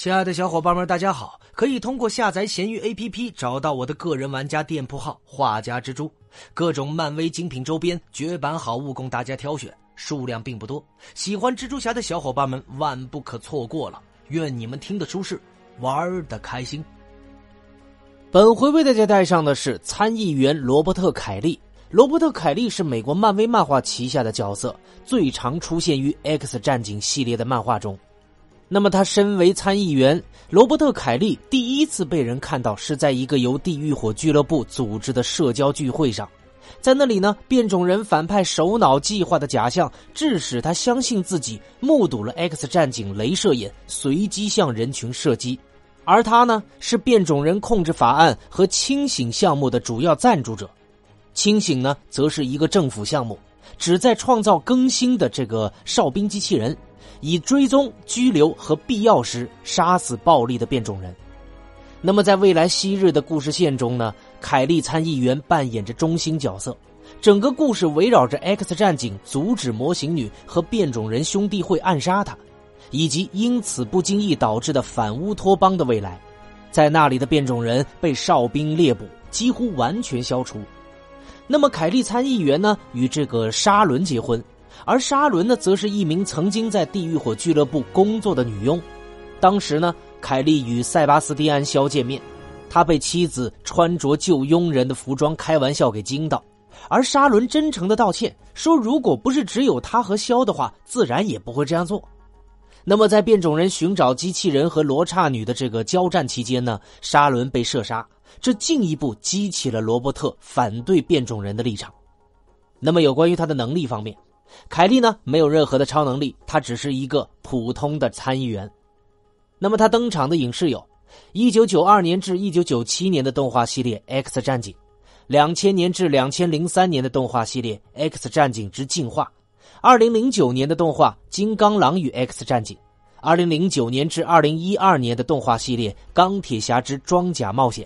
亲爱的小伙伴们，大家好！可以通过下载闲鱼 APP 找到我的个人玩家店铺号“画家蜘蛛”，各种漫威精品周边、绝版好物供大家挑选，数量并不多。喜欢蜘蛛侠的小伙伴们万不可错过了！愿你们听得舒适，玩的开心。本回为大家带上的是参议员罗伯特·凯利。罗伯特·凯利是美国漫威漫画旗下的角色，最常出现于《X 战警》系列的漫画中。那么，他身为参议员，罗伯特·凯利第一次被人看到是在一个由地狱火俱乐部组织的社交聚会上，在那里呢，变种人反派首脑计划的假象致使他相信自己目睹了 X 战警镭射眼随机向人群射击，而他呢是变种人控制法案和清醒项目的主要赞助者，清醒呢则是一个政府项目，旨在创造更新的这个哨兵机器人。以追踪、拘留和必要时杀死暴力的变种人。那么，在未来昔日的故事线中呢？凯利参议员扮演着中心角色，整个故事围绕着 X 战警阻止模型女和变种人兄弟会暗杀他，以及因此不经意导致的反乌托邦的未来。在那里的变种人被哨兵猎捕，几乎完全消除。那么，凯利参议员呢？与这个沙伦结婚。而沙伦呢，则是一名曾经在地狱火俱乐部工作的女佣。当时呢，凯利与塞巴斯蒂安·肖见面，他被妻子穿着旧佣人的服装开玩笑给惊到。而沙伦真诚的道歉，说如果不是只有他和肖的话，自然也不会这样做。那么，在变种人寻找机器人和罗刹女的这个交战期间呢，沙伦被射杀，这进一步激起了罗伯特反对变种人的立场。那么，有关于他的能力方面。凯利呢，没有任何的超能力，他只是一个普通的参议员。那么他登场的影视有：1992年至1997年的动画系列《X 战警》，2000年至2003年的动画系列《X 战警之进化》，2009年的动画《金刚狼与 X 战警》，2009年至2012年的动画系列《钢铁侠之装甲冒险》。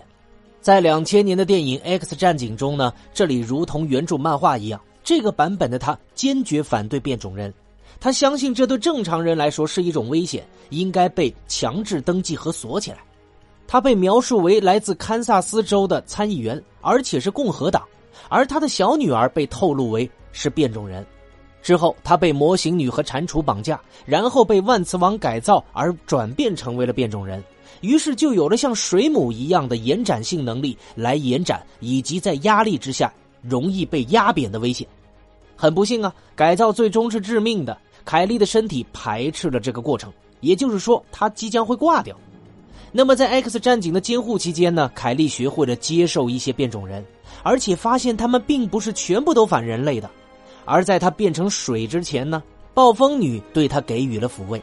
在2000年的电影《X 战警》中呢，这里如同原著漫画一样。这个版本的他坚决反对变种人，他相信这对正常人来说是一种危险，应该被强制登记和锁起来。他被描述为来自堪萨斯州的参议员，而且是共和党，而他的小女儿被透露为是变种人。之后，他被模型女和蟾蜍绑架，然后被万磁王改造而转变成为了变种人，于是就有了像水母一样的延展性能力来延展，以及在压力之下。容易被压扁的危险，很不幸啊！改造最终是致命的。凯利的身体排斥了这个过程，也就是说，她即将会挂掉。那么，在 X 战警的监护期间呢？凯利学会了接受一些变种人，而且发现他们并不是全部都反人类的。而在他变成水之前呢？暴风女对他给予了抚慰。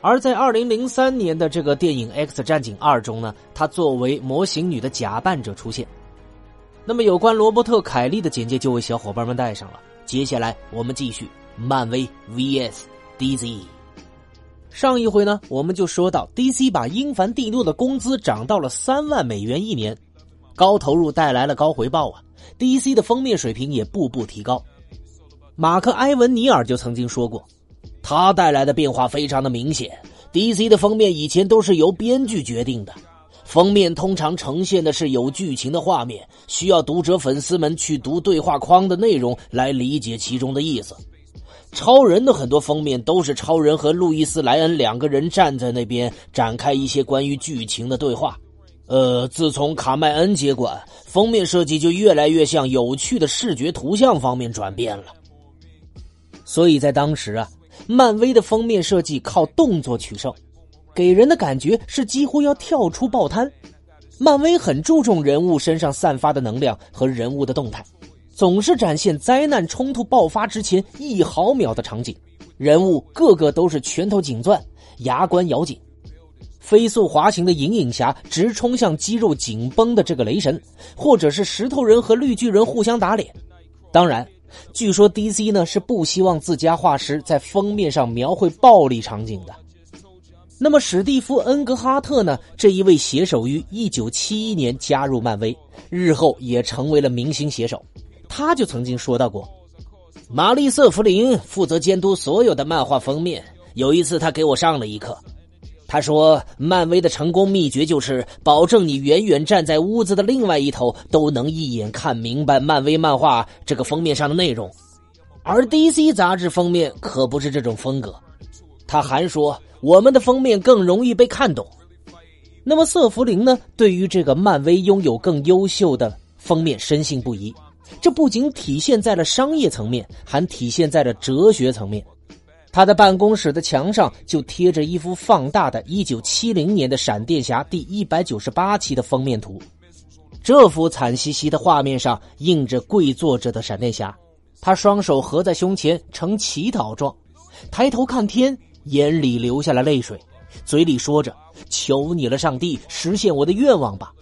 而在2003年的这个电影《X 战警2》中呢？他作为模型女的假扮者出现。那么，有关罗伯特·凯利的简介就为小伙伴们带上了。接下来，我们继续漫威 VS DC。上一回呢，我们就说到 DC 把英凡蒂诺的工资涨到了三万美元一年，高投入带来了高回报啊！DC 的封面水平也步步提高。马克·埃文尼尔就曾经说过，他带来的变化非常的明显。DC 的封面以前都是由编剧决定的。封面通常呈现的是有剧情的画面，需要读者粉丝们去读对话框的内容来理解其中的意思。超人的很多封面都是超人和路易斯莱恩两个人站在那边展开一些关于剧情的对话。呃，自从卡麦恩接管，封面设计就越来越向有趣的视觉图像方面转变了。所以在当时啊，漫威的封面设计靠动作取胜。给人的感觉是几乎要跳出报摊。漫威很注重人物身上散发的能量和人物的动态，总是展现灾难冲突爆发之前一毫秒的场景。人物个个都是拳头紧攥，牙关咬紧，飞速滑行的银影侠直冲向肌肉紧绷的这个雷神，或者是石头人和绿巨人互相打脸。当然，据说 DC 呢是不希望自家画师在封面上描绘暴力场景的。那么，史蒂夫·恩格哈特呢？这一位写手于一九七一年加入漫威，日后也成为了明星写手。他就曾经说到过：“玛丽瑟·弗林负责监督所有的漫画封面。有一次，他给我上了一课。他说：“漫威的成功秘诀就是保证你远远站在屋子的另外一头都能一眼看明白漫威漫画这个封面上的内容，而 DC 杂志封面可不是这种风格。”他还说：“我们的封面更容易被看懂。”那么瑟弗林呢？对于这个漫威拥有更优秀的封面深信不疑，这不仅体现在了商业层面，还体现在了哲学层面。他的办公室的墙上就贴着一幅放大的1970年的《闪电侠》第一百九十八期的封面图。这幅惨兮兮的画面上印着跪坐着的闪电侠，他双手合在胸前呈祈祷状，抬头看天，眼里流下了泪水，嘴里说着：“求你了，上帝，实现我的愿望吧。”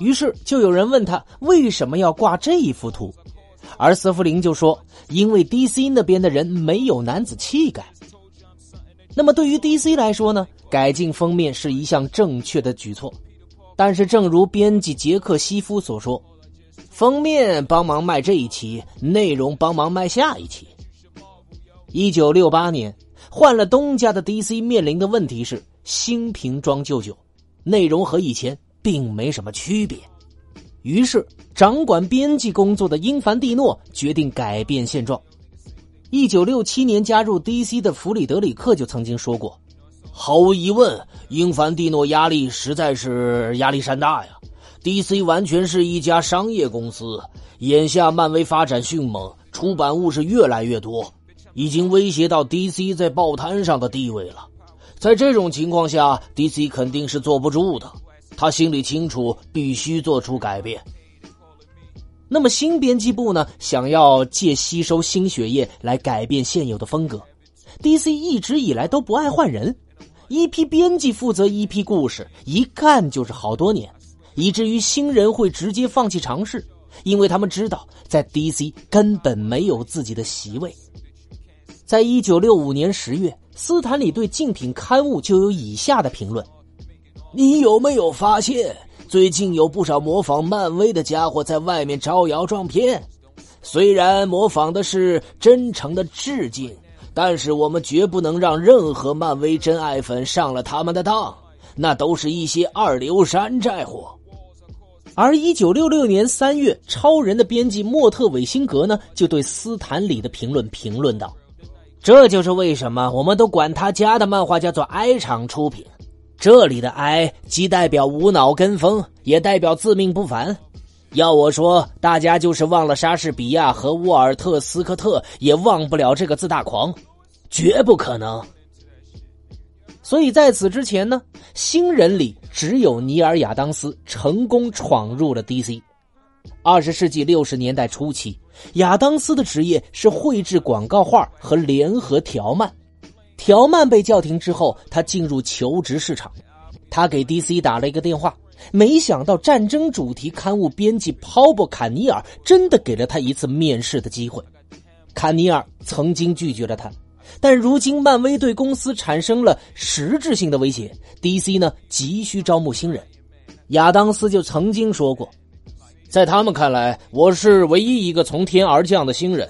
于是就有人问他为什么要挂这一幅图。而斯弗林就说：“因为 DC 那边的人没有男子气概。”那么对于 DC 来说呢？改进封面是一项正确的举措。但是正如编辑杰克西夫所说：“封面帮忙卖这一期，内容帮忙卖下一期。”一九六八年，换了东家的 DC 面临的问题是新瓶装旧酒，内容和以前并没什么区别。于是，掌管编辑工作的英凡蒂诺决定改变现状。一九六七年加入 DC 的弗里德里克就曾经说过：“毫无疑问，英凡蒂诺压力实在是压力山大呀。DC 完全是一家商业公司，眼下漫威发展迅猛，出版物是越来越多，已经威胁到 DC 在报摊上的地位了。在这种情况下，DC 肯定是坐不住的。”他心里清楚，必须做出改变。那么新编辑部呢？想要借吸收新血液来改变现有的风格。DC 一直以来都不爱换人，一批编辑负责一批故事，一干就是好多年，以至于新人会直接放弃尝试，因为他们知道在 DC 根本没有自己的席位。在一九六五年十月，斯坦李对竞品刊物就有以下的评论。你有没有发现，最近有不少模仿漫威的家伙在外面招摇撞骗？虽然模仿的是真诚的致敬，但是我们绝不能让任何漫威真爱粉上了他们的当，那都是一些二流山寨货。而一九六六年三月，超人的编辑莫特韦辛格呢，就对斯坦李的评论评论道：“这就是为什么我们都管他家的漫画叫做哀厂出品。”这里的“哀”既代表无脑跟风，也代表自命不凡。要我说，大家就是忘了莎士比亚和沃尔特·斯科特，也忘不了这个自大狂，绝不可能。所以在此之前呢，新人里只有尼尔·亚当斯成功闯入了 DC。二十世纪六十年代初期，亚当斯的职业是绘制广告画和联合条漫。条漫被叫停之后，他进入求职市场。他给 DC 打了一个电话，没想到战争主题刊物编辑鲍勃·坎尼尔真的给了他一次面试的机会。坎尼尔曾经拒绝了他，但如今漫威对公司产生了实质性的威胁，DC 呢急需招募新人。亚当斯就曾经说过，在他们看来，我是唯一一个从天而降的新人，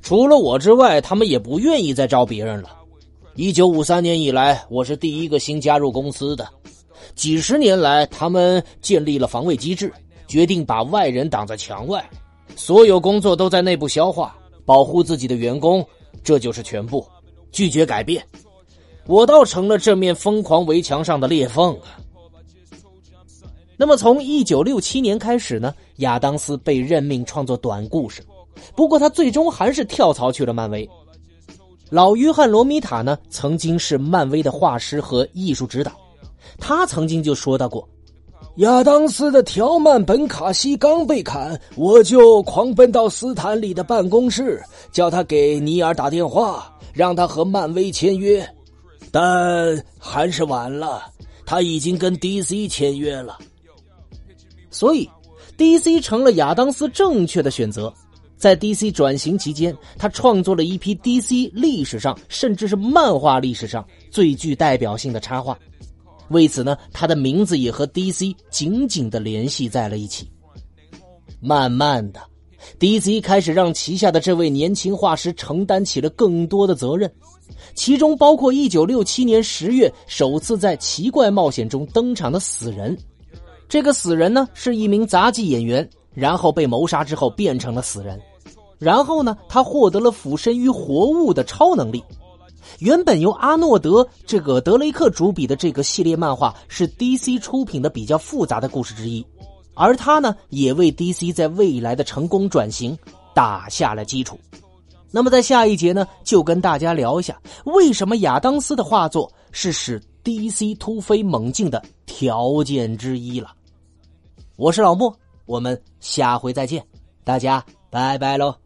除了我之外，他们也不愿意再招别人了。一九五三年以来，我是第一个新加入公司的。几十年来，他们建立了防卫机制，决定把外人挡在墙外，所有工作都在内部消化，保护自己的员工，这就是全部，拒绝改变。我倒成了这面疯狂围墙上的裂缝啊！那么，从一九六七年开始呢？亚当斯被任命创作短故事，不过他最终还是跳槽去了漫威。老约翰·罗米塔呢，曾经是漫威的画师和艺术指导，他曾经就说到过：“亚当斯的条漫本卡西刚被砍，我就狂奔到斯坦利的办公室，叫他给尼尔打电话，让他和漫威签约，但还是晚了，他已经跟 DC 签约了，所以 DC 成了亚当斯正确的选择。”在 DC 转型期间，他创作了一批 DC 历史上甚至是漫画历史上最具代表性的插画。为此呢，他的名字也和 DC 紧紧的联系在了一起。慢慢的，DC 开始让旗下的这位年轻画师承担起了更多的责任，其中包括1967年10月首次在《奇怪冒险》中登场的死人。这个死人呢是一名杂技演员，然后被谋杀之后变成了死人。然后呢，他获得了附身于活物的超能力。原本由阿诺德这个德雷克主笔的这个系列漫画是 DC 出品的比较复杂的故事之一，而他呢也为 DC 在未来的成功转型打下了基础。那么在下一节呢，就跟大家聊一下为什么亚当斯的画作是使 DC 突飞猛进的条件之一了。我是老莫，我们下回再见，大家拜拜喽。